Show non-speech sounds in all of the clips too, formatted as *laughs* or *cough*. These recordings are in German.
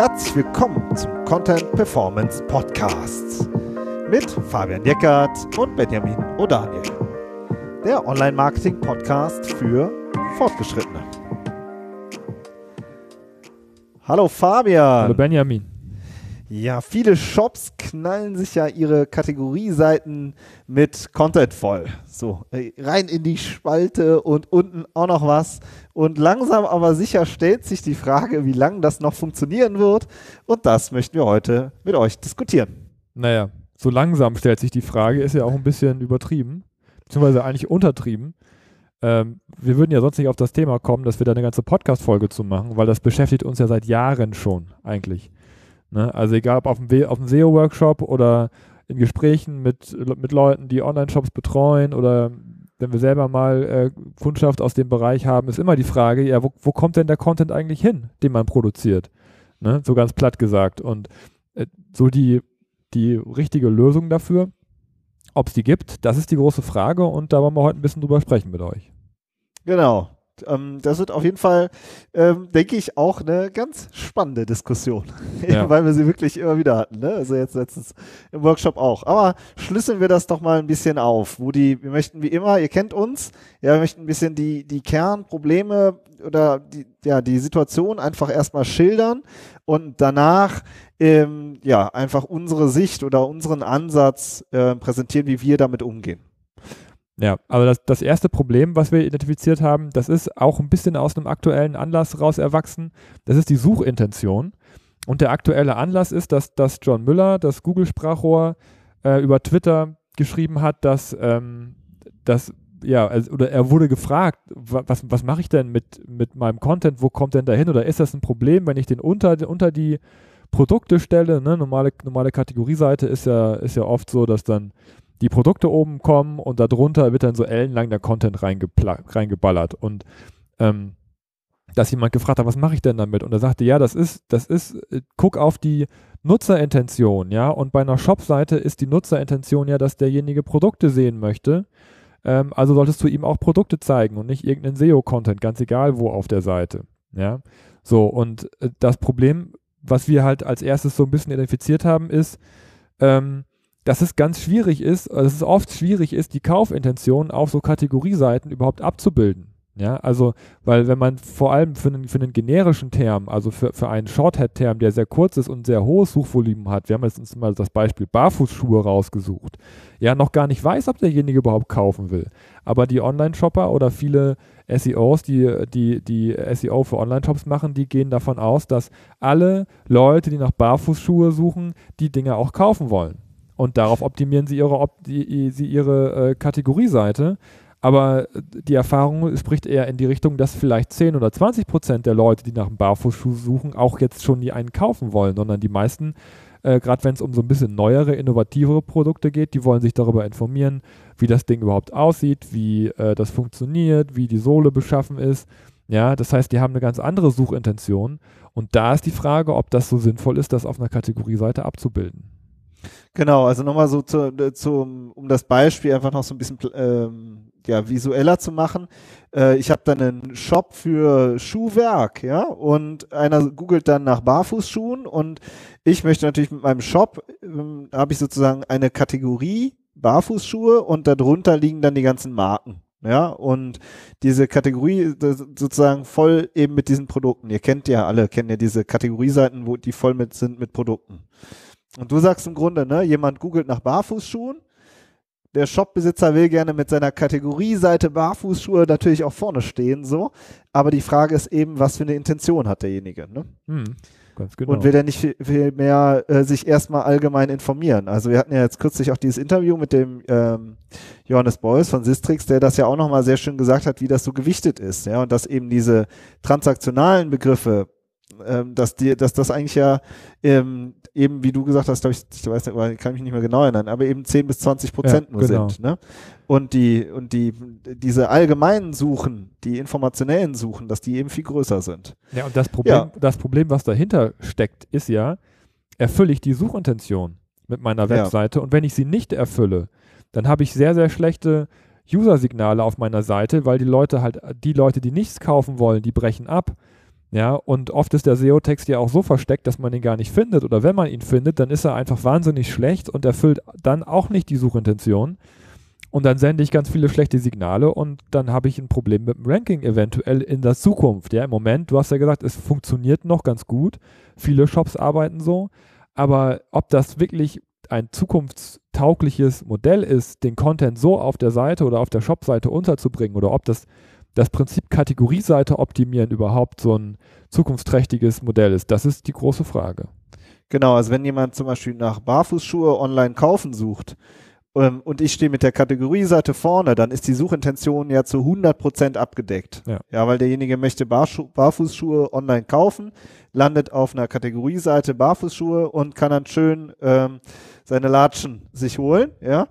herzlich willkommen zum Content Performance Podcast mit Fabian Jeckert und Benjamin O'Daniel. Der Online-Marketing-Podcast für Fortgeschrittene. Hallo Fabian. Hallo Benjamin. Ja, viele Shops knallen sich ja ihre Kategorieseiten mit Content voll. So, äh, rein in die Spalte und unten auch noch was. Und langsam aber sicher stellt sich die Frage, wie lange das noch funktionieren wird. Und das möchten wir heute mit euch diskutieren. Naja, so langsam stellt sich die Frage, ist ja auch ein bisschen übertrieben, beziehungsweise eigentlich untertrieben. Ähm, wir würden ja sonst nicht auf das Thema kommen, dass wir da eine ganze Podcast-Folge zu machen, weil das beschäftigt uns ja seit Jahren schon eigentlich. Ne? Also egal ob auf dem, auf dem SEO-Workshop oder in Gesprächen mit, mit Leuten, die Online-Shops betreuen oder wenn wir selber mal äh, Kundschaft aus dem Bereich haben, ist immer die Frage, ja, wo, wo kommt denn der Content eigentlich hin, den man produziert? Ne? So ganz platt gesagt. Und äh, so die, die richtige Lösung dafür, ob es die gibt, das ist die große Frage und da wollen wir heute ein bisschen drüber sprechen mit euch. Genau. Ähm, das wird auf jeden Fall, ähm, denke ich, auch eine ganz spannende Diskussion, *laughs* ja. weil wir sie wirklich immer wieder hatten. Ne? Also jetzt letztens im Workshop auch. Aber schlüsseln wir das doch mal ein bisschen auf, wo die, wir möchten wie immer, ihr kennt uns, ja, wir möchten ein bisschen die, die Kernprobleme oder die, ja, die Situation einfach erstmal schildern und danach ähm, ja einfach unsere Sicht oder unseren Ansatz äh, präsentieren, wie wir damit umgehen. Ja, aber das, das erste Problem, was wir identifiziert haben, das ist auch ein bisschen aus einem aktuellen Anlass raus erwachsen. Das ist die Suchintention. Und der aktuelle Anlass ist, dass, dass John Müller, das Google-Sprachrohr, äh, über Twitter geschrieben hat, dass, ähm, dass ja, also, oder er wurde gefragt, was, was mache ich denn mit, mit meinem Content, wo kommt denn da hin? Oder ist das ein Problem, wenn ich den unter, unter die Produkte stelle? Ne? Normale, normale Kategorieseite ist ja, ist ja oft so, dass dann die Produkte oben kommen und darunter wird dann so ellenlang der Content reingeballert. Und ähm, dass jemand gefragt hat, was mache ich denn damit? Und er sagte, ja, das ist, das ist, äh, guck auf die Nutzerintention, ja. Und bei einer Shop-Seite ist die Nutzerintention ja, dass derjenige Produkte sehen möchte. Ähm, also solltest du ihm auch Produkte zeigen und nicht irgendeinen SEO-Content, ganz egal wo auf der Seite. Ja. So, und äh, das Problem, was wir halt als erstes so ein bisschen identifiziert haben, ist, ähm, dass es ganz schwierig ist, dass es oft schwierig ist, die Kaufintention auf so Kategorieseiten überhaupt abzubilden. Ja, also, weil wenn man vor allem für einen, für einen generischen Term, also für, für einen Shorthead-Term, der sehr kurz ist und sehr hohes Suchvolumen hat, wir haben jetzt uns mal das Beispiel Barfußschuhe rausgesucht, ja, noch gar nicht weiß, ob derjenige überhaupt kaufen will. Aber die Online-Shopper oder viele SEOs, die, die, die SEO für Online-Shops machen, die gehen davon aus, dass alle Leute, die nach Barfußschuhe suchen, die Dinge auch kaufen wollen. Und darauf optimieren sie ihre, die, sie ihre äh, Kategorieseite. Aber die Erfahrung spricht eher in die Richtung, dass vielleicht 10 oder 20 Prozent der Leute, die nach einem Barfußschuh suchen, auch jetzt schon nie einen kaufen wollen, sondern die meisten, äh, gerade wenn es um so ein bisschen neuere, innovativere Produkte geht, die wollen sich darüber informieren, wie das Ding überhaupt aussieht, wie äh, das funktioniert, wie die Sohle beschaffen ist. Ja, das heißt, die haben eine ganz andere Suchintention. Und da ist die Frage, ob das so sinnvoll ist, das auf einer Kategorieseite abzubilden. Genau, also nochmal so zu, zu, um das Beispiel einfach noch so ein bisschen ähm, ja, visueller zu machen. Äh, ich habe dann einen Shop für Schuhwerk, ja, und einer googelt dann nach Barfußschuhen und ich möchte natürlich mit meinem Shop, ähm, habe ich sozusagen eine Kategorie Barfußschuhe und darunter liegen dann die ganzen Marken. Ja, und diese Kategorie sozusagen voll eben mit diesen Produkten. Ihr kennt ja alle, kennt ja diese Kategorieseiten, wo die voll mit sind mit Produkten. Und du sagst im Grunde, ne, jemand googelt nach Barfußschuhen. Der Shopbesitzer will gerne mit seiner Kategorieseite Barfußschuhe natürlich auch vorne stehen, so. Aber die Frage ist eben, was für eine Intention hat derjenige, ne? Hm, ganz genau. Und will er nicht viel, viel mehr äh, sich erstmal allgemein informieren? Also wir hatten ja jetzt kürzlich auch dieses Interview mit dem ähm, Johannes Beuys von Sistrix, der das ja auch nochmal sehr schön gesagt hat, wie das so gewichtet ist, ja, und dass eben diese transaktionalen Begriffe ähm, dass, die, dass das eigentlich ja ähm, eben, wie du gesagt hast, glaube ich, ich weiß nicht, kann mich nicht mehr genau erinnern, aber eben 10 bis 20 Prozent ja, nur genau. sind. Ne? Und die, und die, diese allgemeinen Suchen, die informationellen Suchen, dass die eben viel größer sind. Ja, und das Problem, ja. das Problem, was dahinter steckt, ist ja, erfülle ich die Suchintention mit meiner Webseite ja. und wenn ich sie nicht erfülle, dann habe ich sehr, sehr schlechte User-Signale auf meiner Seite, weil die Leute halt, die Leute, die nichts kaufen wollen, die brechen ab Ja, und oft ist der SEO-Text ja auch so versteckt, dass man ihn gar nicht findet. Oder wenn man ihn findet, dann ist er einfach wahnsinnig schlecht und erfüllt dann auch nicht die Suchintention. Und dann sende ich ganz viele schlechte Signale und dann habe ich ein Problem mit dem Ranking eventuell in der Zukunft. Ja, im Moment, du hast ja gesagt, es funktioniert noch ganz gut. Viele Shops arbeiten so. Aber ob das wirklich ein zukunftstaugliches Modell ist, den Content so auf der Seite oder auf der Shop-Seite unterzubringen oder ob das das Prinzip Kategorieseite optimieren überhaupt so ein zukunftsträchtiges Modell ist, das ist die große Frage. Genau, also wenn jemand zum Beispiel nach Barfußschuhe online kaufen sucht ähm, und ich stehe mit der Kategorieseite vorne, dann ist die Suchintention ja zu 100% abgedeckt. Ja. ja, weil derjenige möchte Barschu Barfußschuhe online kaufen, landet auf einer Kategorieseite Barfußschuhe und kann dann schön ähm, seine Latschen sich holen, ja.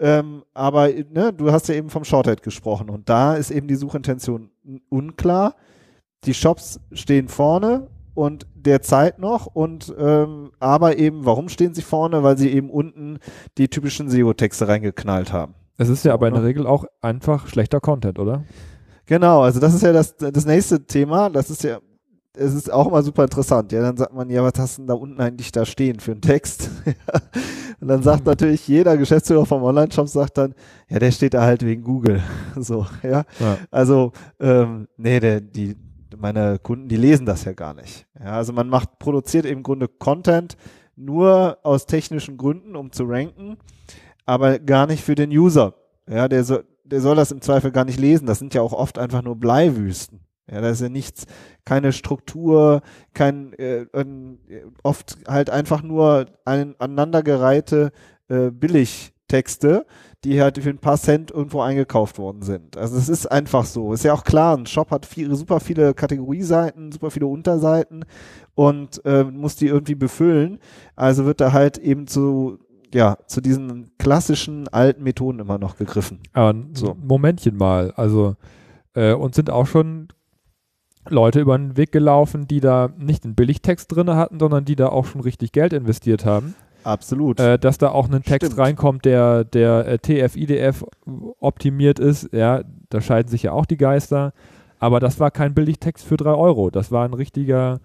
Ähm, aber ne, du hast ja eben vom Shorthead gesprochen und da ist eben die Suchintention unklar. Die Shops stehen vorne und derzeit noch und ähm, aber eben, warum stehen sie vorne? Weil sie eben unten die typischen SEO-Texte reingeknallt haben. Es ist ja aber in der Regel auch einfach schlechter Content, oder? Genau, also das ist ja das, das nächste Thema. Das ist ja es ist auch immer super interessant. Ja, dann sagt man, ja, was hast du denn da unten eigentlich da stehen für einen Text? *laughs* und dann sagt natürlich jeder Geschäftsführer vom Online-Shop sagt dann, ja, der steht da halt wegen Google. *laughs* so, ja. ja. Also, ähm, nee, der, die, meine Kunden, die lesen das ja gar nicht. Ja, also man macht, produziert im Grunde Content nur aus technischen Gründen, um zu ranken, aber gar nicht für den User. Ja, der soll, der soll das im Zweifel gar nicht lesen. Das sind ja auch oft einfach nur Bleiwüsten. Ja, da ist ja nichts, keine Struktur, kein äh, oft halt einfach nur ein, aneinandergereihte äh, Billigtexte, die halt für ein paar Cent irgendwo eingekauft worden sind. Also es ist einfach so. Ist ja auch klar, ein Shop hat viele, super viele Kategorieseiten, super viele Unterseiten und äh, muss die irgendwie befüllen. Also wird da halt eben zu ja, zu diesen klassischen alten Methoden immer noch gegriffen. Aber so. Momentchen mal, also äh, und sind auch schon Leute über den Weg gelaufen, die da nicht einen Billigtext drin hatten, sondern die da auch schon richtig Geld investiert haben. Absolut. Äh, dass da auch ein Text Stimmt. reinkommt, der, der äh, TF-IDF optimiert ist, ja, da scheiden sich ja auch die Geister. Aber das war kein Billigtext für drei Euro. Das war ein richtiger,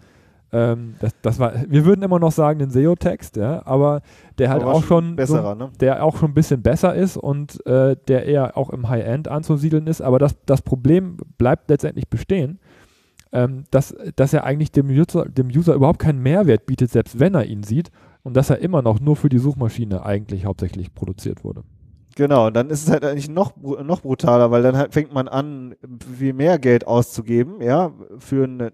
ähm, das, das war, wir würden immer noch sagen, ein SEO-Text, ja, aber der halt aber auch schon, besserer, so, ne? der auch schon ein bisschen besser ist und äh, der eher auch im High-End anzusiedeln ist. Aber das, das Problem bleibt letztendlich bestehen ähm, dass, dass er eigentlich dem User, dem User überhaupt keinen Mehrwert bietet, selbst wenn er ihn sieht und dass er immer noch nur für die Suchmaschine eigentlich hauptsächlich produziert wurde. Genau, dann ist es halt eigentlich noch, noch brutaler, weil dann halt fängt man an, viel mehr Geld auszugeben, ja, für eine,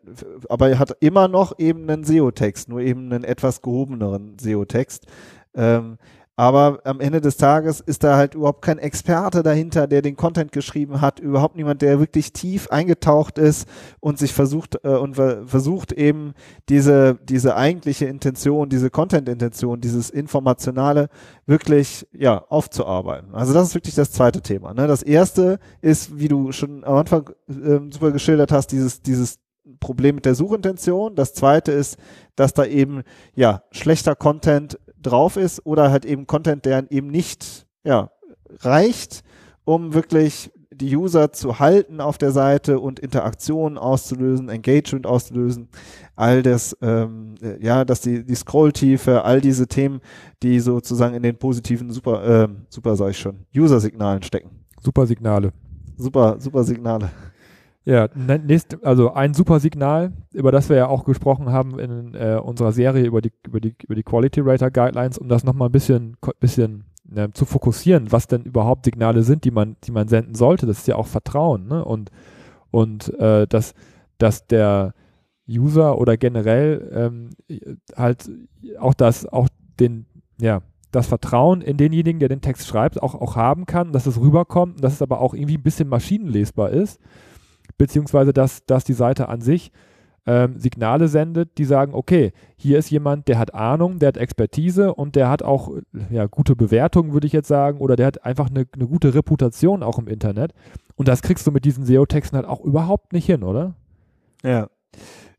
aber er hat immer noch eben einen SEO-Text, nur eben einen etwas gehobeneren SEO-Text. Ähm, aber am Ende des Tages ist da halt überhaupt kein Experte dahinter, der den Content geschrieben hat, überhaupt niemand, der wirklich tief eingetaucht ist und sich versucht äh, und versucht eben diese diese eigentliche Intention, diese Content-Intention, dieses informationale wirklich ja aufzuarbeiten. Also das ist wirklich das zweite Thema. Ne? Das erste ist, wie du schon am Anfang äh, super geschildert hast, dieses dieses Problem mit der Suchintention. Das zweite ist, dass da eben ja schlechter Content drauf ist oder halt eben Content, der eben nicht ja, reicht, um wirklich die User zu halten auf der Seite und Interaktionen auszulösen, Engagement auszulösen, all das, ähm, ja, dass die, die Scrolltiefe, all diese Themen, die sozusagen in den positiven Super, äh, Super sag ich schon, User-Signalen stecken. Super Signale. Super, super Signale. Ja, ne, nächst, also ein super Signal, über das wir ja auch gesprochen haben in äh, unserer Serie über die, über die, über die Quality Rater Guidelines, um das nochmal ein bisschen, bisschen ne, zu fokussieren, was denn überhaupt Signale sind, die man, die man senden sollte. Das ist ja auch Vertrauen, ne? Und, und äh, dass, dass der User oder generell ähm, halt auch das, auch den, ja, das Vertrauen in denjenigen, der den Text schreibt, auch, auch haben kann, dass es rüberkommt, dass es aber auch irgendwie ein bisschen maschinenlesbar ist beziehungsweise dass, dass die Seite an sich ähm, Signale sendet, die sagen, okay, hier ist jemand, der hat Ahnung, der hat Expertise und der hat auch ja, gute Bewertungen, würde ich jetzt sagen, oder der hat einfach eine, eine gute Reputation auch im Internet. Und das kriegst du mit diesen SEO-Texten halt auch überhaupt nicht hin, oder? Ja.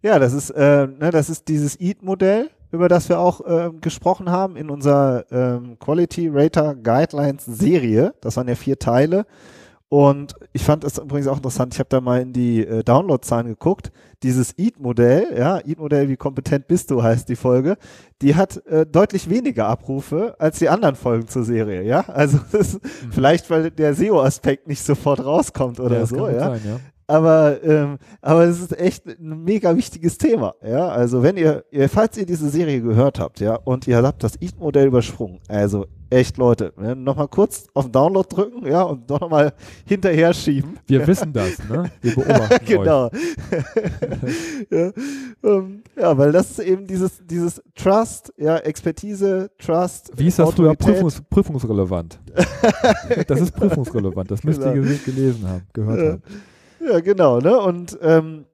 Ja, das ist, äh, ne, das ist dieses EAT-Modell, über das wir auch äh, gesprochen haben in unserer ähm, Quality Rater Guidelines Serie. Das waren ja vier Teile. Und ich fand es übrigens auch interessant, ich habe da mal in die äh, Downloadzahlen geguckt. Dieses EAT-Modell, ja, EAT-Modell, wie kompetent bist du, heißt die Folge, die hat äh, deutlich weniger Abrufe als die anderen Folgen zur Serie, ja. Also *laughs* das, mhm. vielleicht, weil der SEO-Aspekt nicht sofort rauskommt oder ja, so, ja. Sein, ja aber ähm, aber es ist echt ein mega wichtiges Thema, ja. Also wenn ihr, ihr falls ihr diese Serie gehört habt, ja, und ihr habt das EAT-Modell übersprungen, also echt Leute, ja, nochmal kurz auf den Download drücken, ja, und doch nochmal hinterher schieben. Wir wissen das, ne? Wir beobachten *laughs* genau. *laughs* ja, ähm, ja, weil das ist eben dieses dieses Trust, ja, Expertise, Trust. Wie ist das früher Prüfungs prüfungsrelevant? *laughs* das ist prüfungsrelevant. Das müsst genau. ihr gelesen haben, gehört haben. Ja, genau, ne? Und ähm,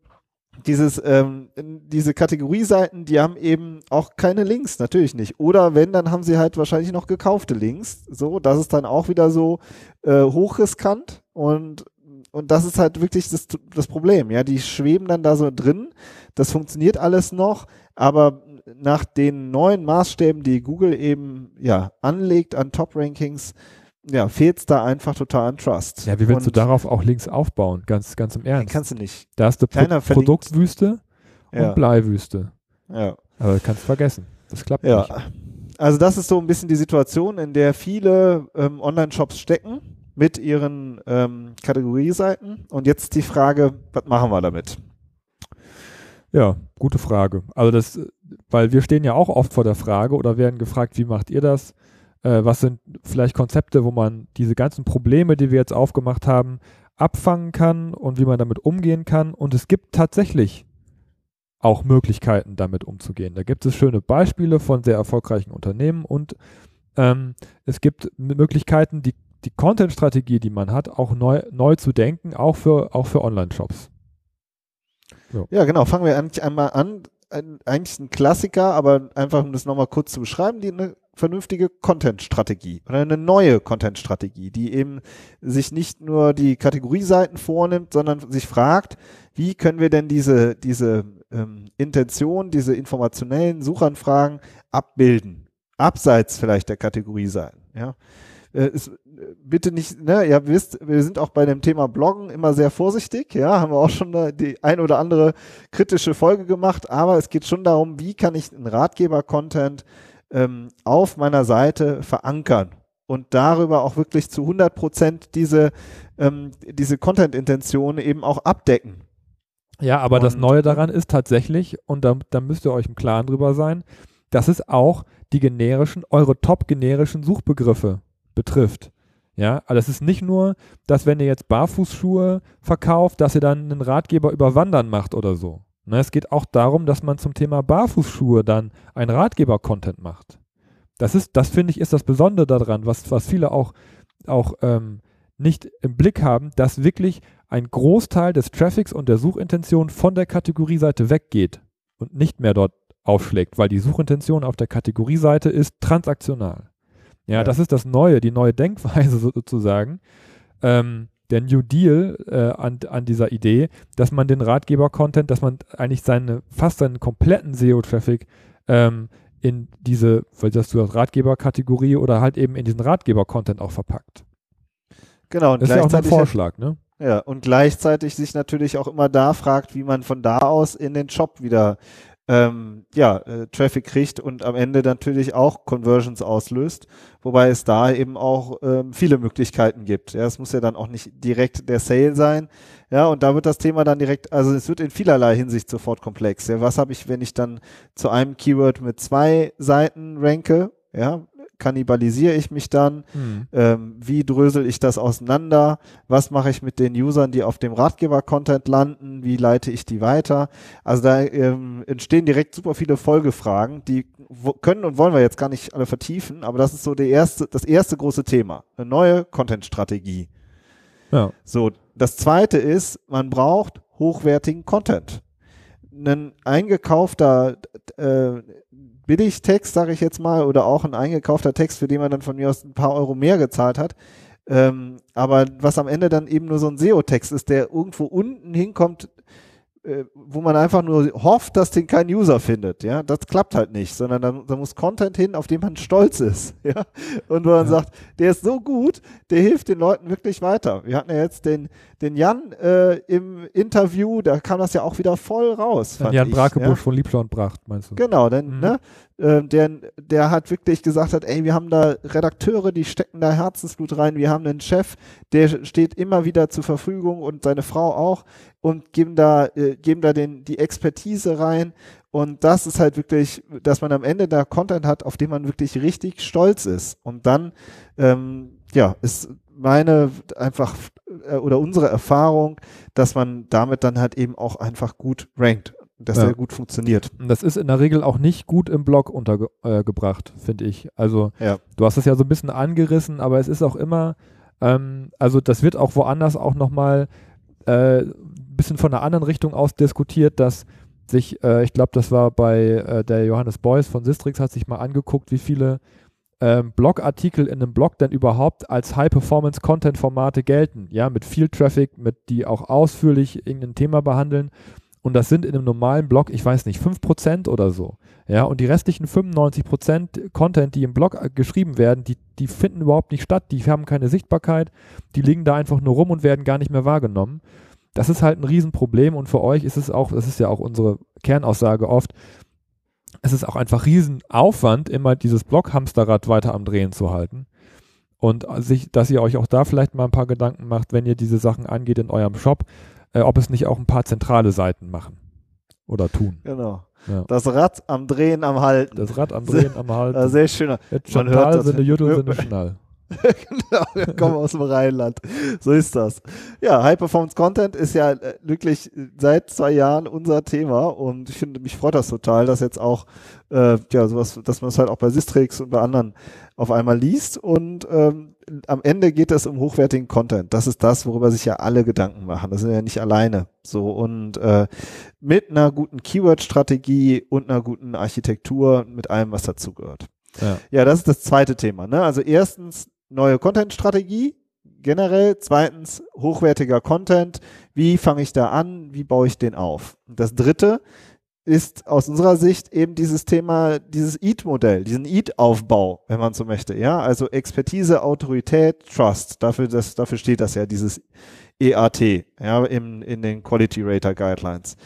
dieses, ähm, diese Kategorieseiten, die haben eben auch keine Links, natürlich nicht. Oder wenn, dann haben sie halt wahrscheinlich noch gekaufte Links. So, das ist dann auch wieder so äh, hochriskant und und das ist halt wirklich das, das Problem. Ja, die schweben dann da so drin. Das funktioniert alles noch, aber nach den neuen Maßstäben, die Google eben ja anlegt an Top-Rankings, ja, fehlt es da einfach total an Trust. Ja, wie willst und du darauf auch Links aufbauen? Ganz, ganz im Ernst. Kannst du nicht. Da hast du Pro Produktwüste ja. und Bleiwüste. Ja. Aber kannst vergessen. Das klappt ja. nicht. Also das ist so ein bisschen die Situation, in der viele ähm, Online-Shops stecken mit ihren ähm, Kategorieseiten. Und jetzt die Frage, was machen wir damit? Ja, gute Frage. Also das, weil wir stehen ja auch oft vor der Frage oder werden gefragt, wie macht ihr das? Äh, was sind vielleicht Konzepte, wo man diese ganzen Probleme, die wir jetzt aufgemacht haben, abfangen kann und wie man damit umgehen kann. Und es gibt tatsächlich auch Möglichkeiten, damit umzugehen. Da gibt es schöne Beispiele von sehr erfolgreichen Unternehmen und ähm, es gibt Möglichkeiten, die, die Content-Strategie, die man hat, auch neu, neu zu denken, auch für, auch für Online-Shops. So. Ja, genau. Fangen wir eigentlich einmal an. Ein, eigentlich ein Klassiker, aber einfach um das nochmal kurz zu beschreiben, die eine vernünftige Content-Strategie oder eine neue Content-Strategie, die eben sich nicht nur die Kategorieseiten vornimmt, sondern sich fragt, wie können wir denn diese, diese ähm, Intention, diese informationellen Suchanfragen abbilden, abseits vielleicht der Kategorieseiten. Ja, äh, ist, bitte nicht, ne, ihr wisst, wir sind auch bei dem Thema Bloggen immer sehr vorsichtig, ja, haben wir auch schon die ein oder andere kritische Folge gemacht, aber es geht schon darum, wie kann ich einen Ratgeber-Content ähm, auf meiner Seite verankern und darüber auch wirklich zu 100 Prozent diese, ähm, diese Content-Intention eben auch abdecken. Ja, aber und, das Neue daran ist tatsächlich, und da, da müsst ihr euch im Klaren drüber sein, dass es auch die generischen, eure top-generischen Suchbegriffe betrifft. Ja, also es ist nicht nur, dass wenn ihr jetzt Barfußschuhe verkauft, dass ihr dann einen Ratgeber über Wandern macht oder so. Ne, es geht auch darum, dass man zum Thema Barfußschuhe dann ein Ratgeber-Content macht. Das ist, das finde ich, ist das Besondere daran, was, was viele auch, auch ähm, nicht im Blick haben, dass wirklich ein Großteil des Traffics und der Suchintention von der Kategorieseite weggeht und nicht mehr dort aufschlägt, weil die Suchintention auf der Kategorieseite ist transaktional. Ja, ja. das ist das Neue, die neue Denkweise *laughs* sozusagen. Ähm, der New Deal äh, an, an dieser Idee, dass man den Ratgeber-Content, dass man eigentlich seine, fast seinen kompletten SEO-Traffic ähm, in diese, weil das du Ratgeber-Kategorie oder halt eben in diesen Ratgeber-Content auch verpackt. Genau, und das ist ja auch ein Vorschlag, ne? Ja, und gleichzeitig sich natürlich auch immer da fragt, wie man von da aus in den Shop wieder ähm, ja, äh, Traffic kriegt und am Ende natürlich auch Conversions auslöst, wobei es da eben auch ähm, viele Möglichkeiten gibt. Ja, es muss ja dann auch nicht direkt der Sale sein. Ja, und da wird das Thema dann direkt, also es wird in vielerlei Hinsicht sofort komplex. Ja, was habe ich, wenn ich dann zu einem Keyword mit zwei Seiten ranke? Ja, kannibalisiere ich mich dann? Mhm. Ähm, wie drösel ich das auseinander? Was mache ich mit den Usern, die auf dem Ratgeber-Content landen? Wie leite ich die weiter? Also da ähm, entstehen direkt super viele Folgefragen, die können und wollen wir jetzt gar nicht alle vertiefen, aber das ist so der erste, das erste große Thema. Eine neue Content-Strategie. Ja. So, das zweite ist, man braucht hochwertigen Content. Ein eingekaufter äh, Billigtext, sage ich jetzt mal, oder auch ein eingekaufter Text, für den man dann von mir aus ein paar Euro mehr gezahlt hat. Ähm, aber was am Ende dann eben nur so ein SEO-Text ist, der irgendwo unten hinkommt, äh, wo man einfach nur hofft, dass den kein User findet, ja, das klappt halt nicht, sondern da, da muss Content hin, auf den man stolz ist, *laughs* ja, und wo man ja. sagt, der ist so gut, der hilft den Leuten wirklich weiter. Wir hatten ja jetzt den, den Jan äh, im Interview, da kam das ja auch wieder voll raus. Jan Brakebusch ja. von Liebscher und Bracht, meinst du? Genau, denn, mhm. ne, äh, der, der hat wirklich gesagt hat, ey, wir haben da Redakteure, die stecken da Herzensblut rein, wir haben einen Chef, der steht immer wieder zur Verfügung und seine Frau auch und geben da, äh, geben da den, die Expertise rein. Und das ist halt wirklich, dass man am Ende da Content hat, auf den man wirklich richtig stolz ist. Und dann, ähm, ja, ist meine einfach äh, oder unsere Erfahrung, dass man damit dann halt eben auch einfach gut rankt dass ja. der gut funktioniert. Das ist in der Regel auch nicht gut im Blog untergebracht, äh, finde ich. Also ja. du hast das ja so ein bisschen angerissen, aber es ist auch immer, ähm, also das wird auch woanders auch nochmal äh, bisschen von einer anderen Richtung aus diskutiert, dass sich, äh, ich glaube, das war bei äh, der Johannes Beuys von Sistrix, hat sich mal angeguckt, wie viele ähm, Blogartikel in einem Blog denn überhaupt als High-Performance-Content-Formate gelten. Ja, mit viel Traffic, mit die auch ausführlich irgendein Thema behandeln. Und das sind in einem normalen Blog, ich weiß nicht, 5% oder so. Ja, und die restlichen 95% Content, die im Blog äh, geschrieben werden, die, die finden überhaupt nicht statt, die haben keine Sichtbarkeit, die liegen da einfach nur rum und werden gar nicht mehr wahrgenommen. Das ist halt ein Riesenproblem und für euch ist es auch, das ist ja auch unsere Kernaussage oft, es ist auch einfach Riesenaufwand, immer dieses Blockhamsterrad weiter am Drehen zu halten. Und sich, dass ihr euch auch da vielleicht mal ein paar Gedanken macht, wenn ihr diese Sachen angeht in eurem Shop, äh, ob es nicht auch ein paar zentrale Seiten machen oder tun. Genau. Ja. Das Rad am Drehen, am Halten. Das Rad am Drehen, am *laughs* Halten. Sehr schöner. Jetzt Man hört das. Sinne Jutta, Sinne Schnall. *laughs* genau, wir kommen aus dem Rheinland. So ist das. Ja, High Performance Content ist ja äh, wirklich seit zwei Jahren unser Thema und ich finde, mich freut das total, dass jetzt auch, äh, ja, sowas, dass man es halt auch bei Sistrix und bei anderen auf einmal liest und ähm, am Ende geht es um hochwertigen Content. Das ist das, worüber sich ja alle Gedanken machen. Das sind ja nicht alleine so und äh, mit einer guten Keyword-Strategie und einer guten Architektur, mit allem, was dazugehört. Ja. ja, das ist das zweite Thema. Ne? Also erstens neue Content-Strategie generell. Zweitens hochwertiger Content. Wie fange ich da an? Wie baue ich den auf? Und das dritte ist aus unserer Sicht eben dieses Thema, dieses EAT-Modell, diesen EAT-Aufbau, wenn man so möchte. Ja, also Expertise, Autorität, Trust. Dafür, das, dafür steht das ja, dieses EAT, ja, im, in den Quality Rater Guidelines.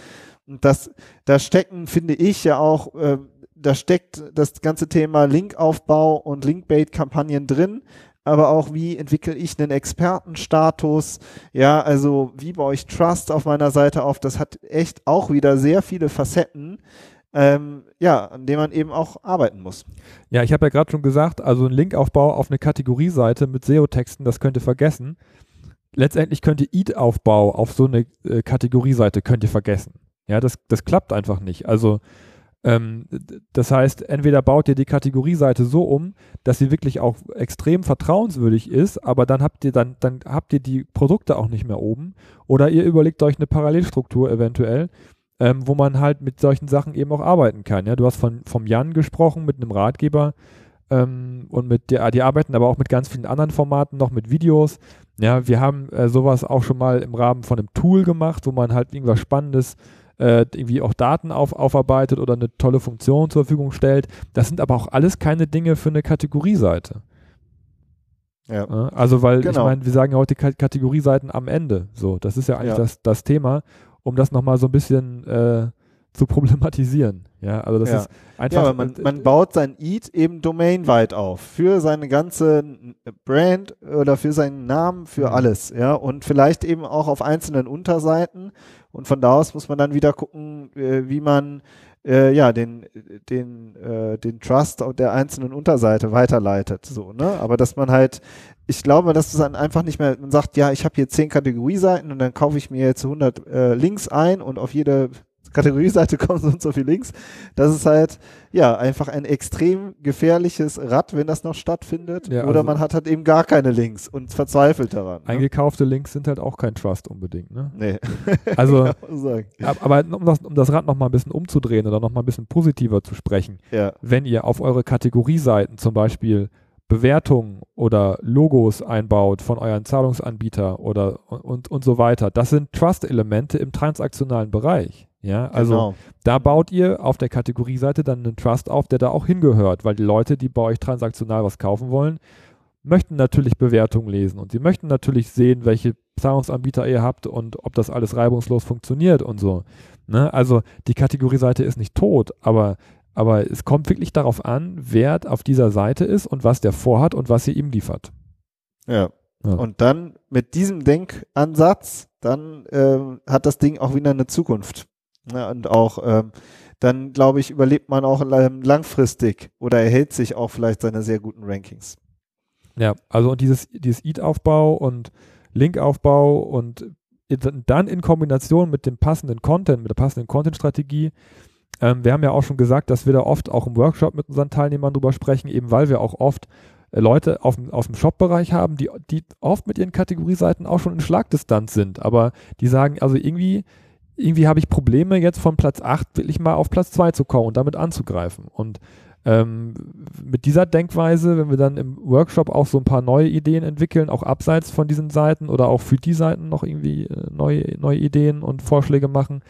Und das, da stecken, finde ich ja auch, äh, da steckt das ganze Thema Linkaufbau und Linkbait-Kampagnen drin aber auch wie entwickle ich einen Expertenstatus, ja, also wie baue ich Trust auf meiner Seite auf, das hat echt auch wieder sehr viele Facetten, ähm, ja, an denen man eben auch arbeiten muss. Ja, ich habe ja gerade schon gesagt, also ein Linkaufbau auf eine Kategorieseite mit SEO-Texten, das könnt ihr vergessen. Letztendlich könnt ihr EAT-Aufbau auf so eine äh, Kategorieseite könnt ihr vergessen. Ja, das, das klappt einfach nicht. Also ähm, das heißt, entweder baut ihr die Kategorieseite so um, dass sie wirklich auch extrem vertrauenswürdig ist, aber dann habt ihr dann, dann habt ihr die Produkte auch nicht mehr oben. Oder ihr überlegt euch eine Parallelstruktur eventuell, ähm, wo man halt mit solchen Sachen eben auch arbeiten kann. Ja, du hast von, vom Jan gesprochen mit einem Ratgeber ähm, und mit der, die arbeiten aber auch mit ganz vielen anderen Formaten, noch mit Videos. Ja, wir haben äh, sowas auch schon mal im Rahmen von einem Tool gemacht, wo man halt irgendwas Spannendes irgendwie auch Daten auf, aufarbeitet oder eine tolle Funktion zur Verfügung stellt. Das sind aber auch alles keine Dinge für eine Kategorieseite. Ja. Also, weil genau. ich meine, wir sagen ja heute Kategorieseiten am Ende. So, das ist ja eigentlich ja. Das, das Thema, um das nochmal so ein bisschen äh, zu *laughs* problematisieren. Ja, also das ja. ist einfach. Ja, man, man baut sein Eat eben domainweit auf. Für seine ganze Brand oder für seinen Namen, für mhm. alles. Ja, und vielleicht eben auch auf einzelnen Unterseiten. Und von da aus muss man dann wieder gucken, äh, wie man äh, ja den den äh, den Trust der einzelnen Unterseite weiterleitet so ne aber dass man halt ich glaube dass es dann einfach nicht mehr man sagt ja ich habe hier zehn Kategorieseiten und dann kaufe ich mir jetzt 100 äh, Links ein und auf jede Kategorieseite *laughs* kommen so und so viele Links. Das ist halt, ja, einfach ein extrem gefährliches Rad, wenn das noch stattfindet. Ja, Oder also man hat halt eben gar keine Links und verzweifelt daran. Ne? Eingekaufte Links sind halt auch kein Trust unbedingt, ne? Nee. *laughs* Also, *laughs* aber um das, um das Rad noch mal ein bisschen umzudrehen oder noch mal ein bisschen positiver zu sprechen, ja. wenn ihr auf eure Kategorieseiten zum Beispiel Bewertungen oder Logos einbaut von euren Zahlungsanbieter oder und, und so weiter. Das sind Trust-Elemente im transaktionalen Bereich. Ja, also genau. da baut ihr auf der Kategorieseite dann einen Trust auf, der da auch hingehört, weil die Leute, die bei euch transaktional was kaufen wollen, möchten natürlich Bewertungen lesen und sie möchten natürlich sehen, welche Zahlungsanbieter ihr habt und ob das alles reibungslos funktioniert und so. Ne? Also die Kategorieseite ist nicht tot, aber, aber es kommt wirklich darauf an, wer auf dieser Seite ist und was der vorhat und was ihr ihm liefert. Ja. ja. Und dann mit diesem Denkansatz, dann äh, hat das Ding auch wieder eine Zukunft. Ja, und auch ähm, dann, glaube ich, überlebt man auch langfristig oder erhält sich auch vielleicht seine sehr guten Rankings. Ja, also und dieses, dieses Eat-Aufbau und Link-Aufbau und dann in Kombination mit dem passenden Content, mit der passenden Content-Strategie. Ähm, wir haben ja auch schon gesagt, dass wir da oft auch im Workshop mit unseren Teilnehmern drüber sprechen, eben weil wir auch oft äh, Leute auf, aus dem Shop-Bereich haben, die, die oft mit ihren Kategorieseiten auch schon in Schlagdistanz sind, aber die sagen, also irgendwie, irgendwie habe ich Probleme, jetzt von Platz 8 wirklich mal auf Platz 2 zu kommen und damit anzugreifen. Und ähm, mit dieser Denkweise, wenn wir dann im Workshop auch so ein paar neue Ideen entwickeln, auch abseits von diesen Seiten oder auch für die Seiten noch irgendwie äh, neue, neue Ideen und Vorschläge machen,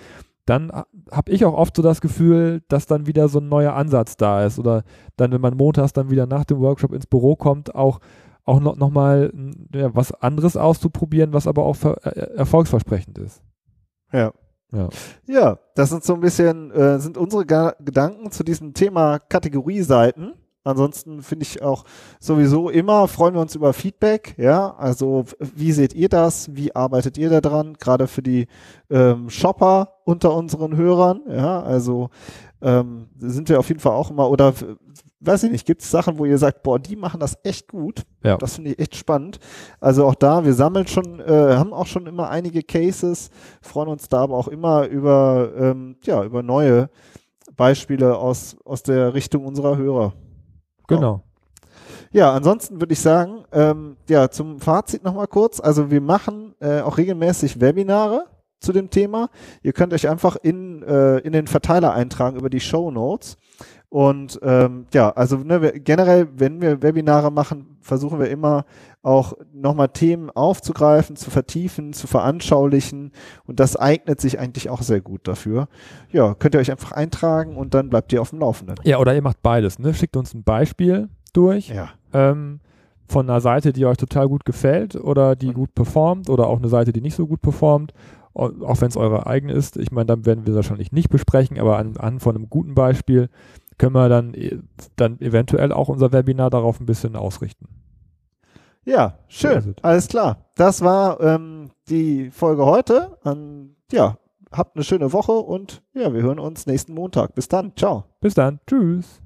dann habe ich auch oft so das Gefühl, dass dann wieder so ein neuer Ansatz da ist oder dann, wenn man montags dann wieder nach dem Workshop ins Büro kommt, auch auch noch, noch mal ja, was anderes auszuprobieren, was aber auch äh, erfolgsversprechend ist. Ja. Ja. ja, das sind so ein bisschen, äh, sind unsere Ga Gedanken zu diesem Thema Kategorieseiten. Ansonsten finde ich auch sowieso immer, freuen wir uns über Feedback. Ja, also wie seht ihr das? Wie arbeitet ihr da dran? Gerade für die ähm, Shopper unter unseren Hörern. Ja, also ähm, sind wir auf jeden Fall auch immer, oder weiß ich nicht, gibt es Sachen, wo ihr sagt, boah, die machen das echt gut. Ja. Das finde ich echt spannend. Also auch da, wir sammeln schon, äh, haben auch schon immer einige Cases, freuen uns da aber auch immer über, ähm, ja, über neue Beispiele aus, aus der Richtung unserer Hörer. Genau. Ja, ansonsten würde ich sagen, ähm, ja, zum Fazit nochmal kurz. Also wir machen äh, auch regelmäßig Webinare zu dem Thema. Ihr könnt euch einfach in, äh, in den Verteiler eintragen über die Show Notes. Und ähm, ja, also ne, generell, wenn wir Webinare machen, versuchen wir immer auch nochmal Themen aufzugreifen, zu vertiefen, zu veranschaulichen. Und das eignet sich eigentlich auch sehr gut dafür. Ja, könnt ihr euch einfach eintragen und dann bleibt ihr auf dem Laufenden. Ja, oder ihr macht beides. Ne? Schickt uns ein Beispiel durch. Ja. Ähm, von einer Seite, die euch total gut gefällt oder die mhm. gut performt oder auch eine Seite, die nicht so gut performt auch wenn es eure eigene ist. Ich meine, dann werden wir wahrscheinlich nicht besprechen, aber an, an von einem guten Beispiel können wir dann, äh, dann eventuell auch unser Webinar darauf ein bisschen ausrichten. Ja, schön. Alles klar. Das war ähm, die Folge heute. Ähm, ja, habt eine schöne Woche und ja, wir hören uns nächsten Montag. Bis dann. Ciao. Bis dann. Tschüss.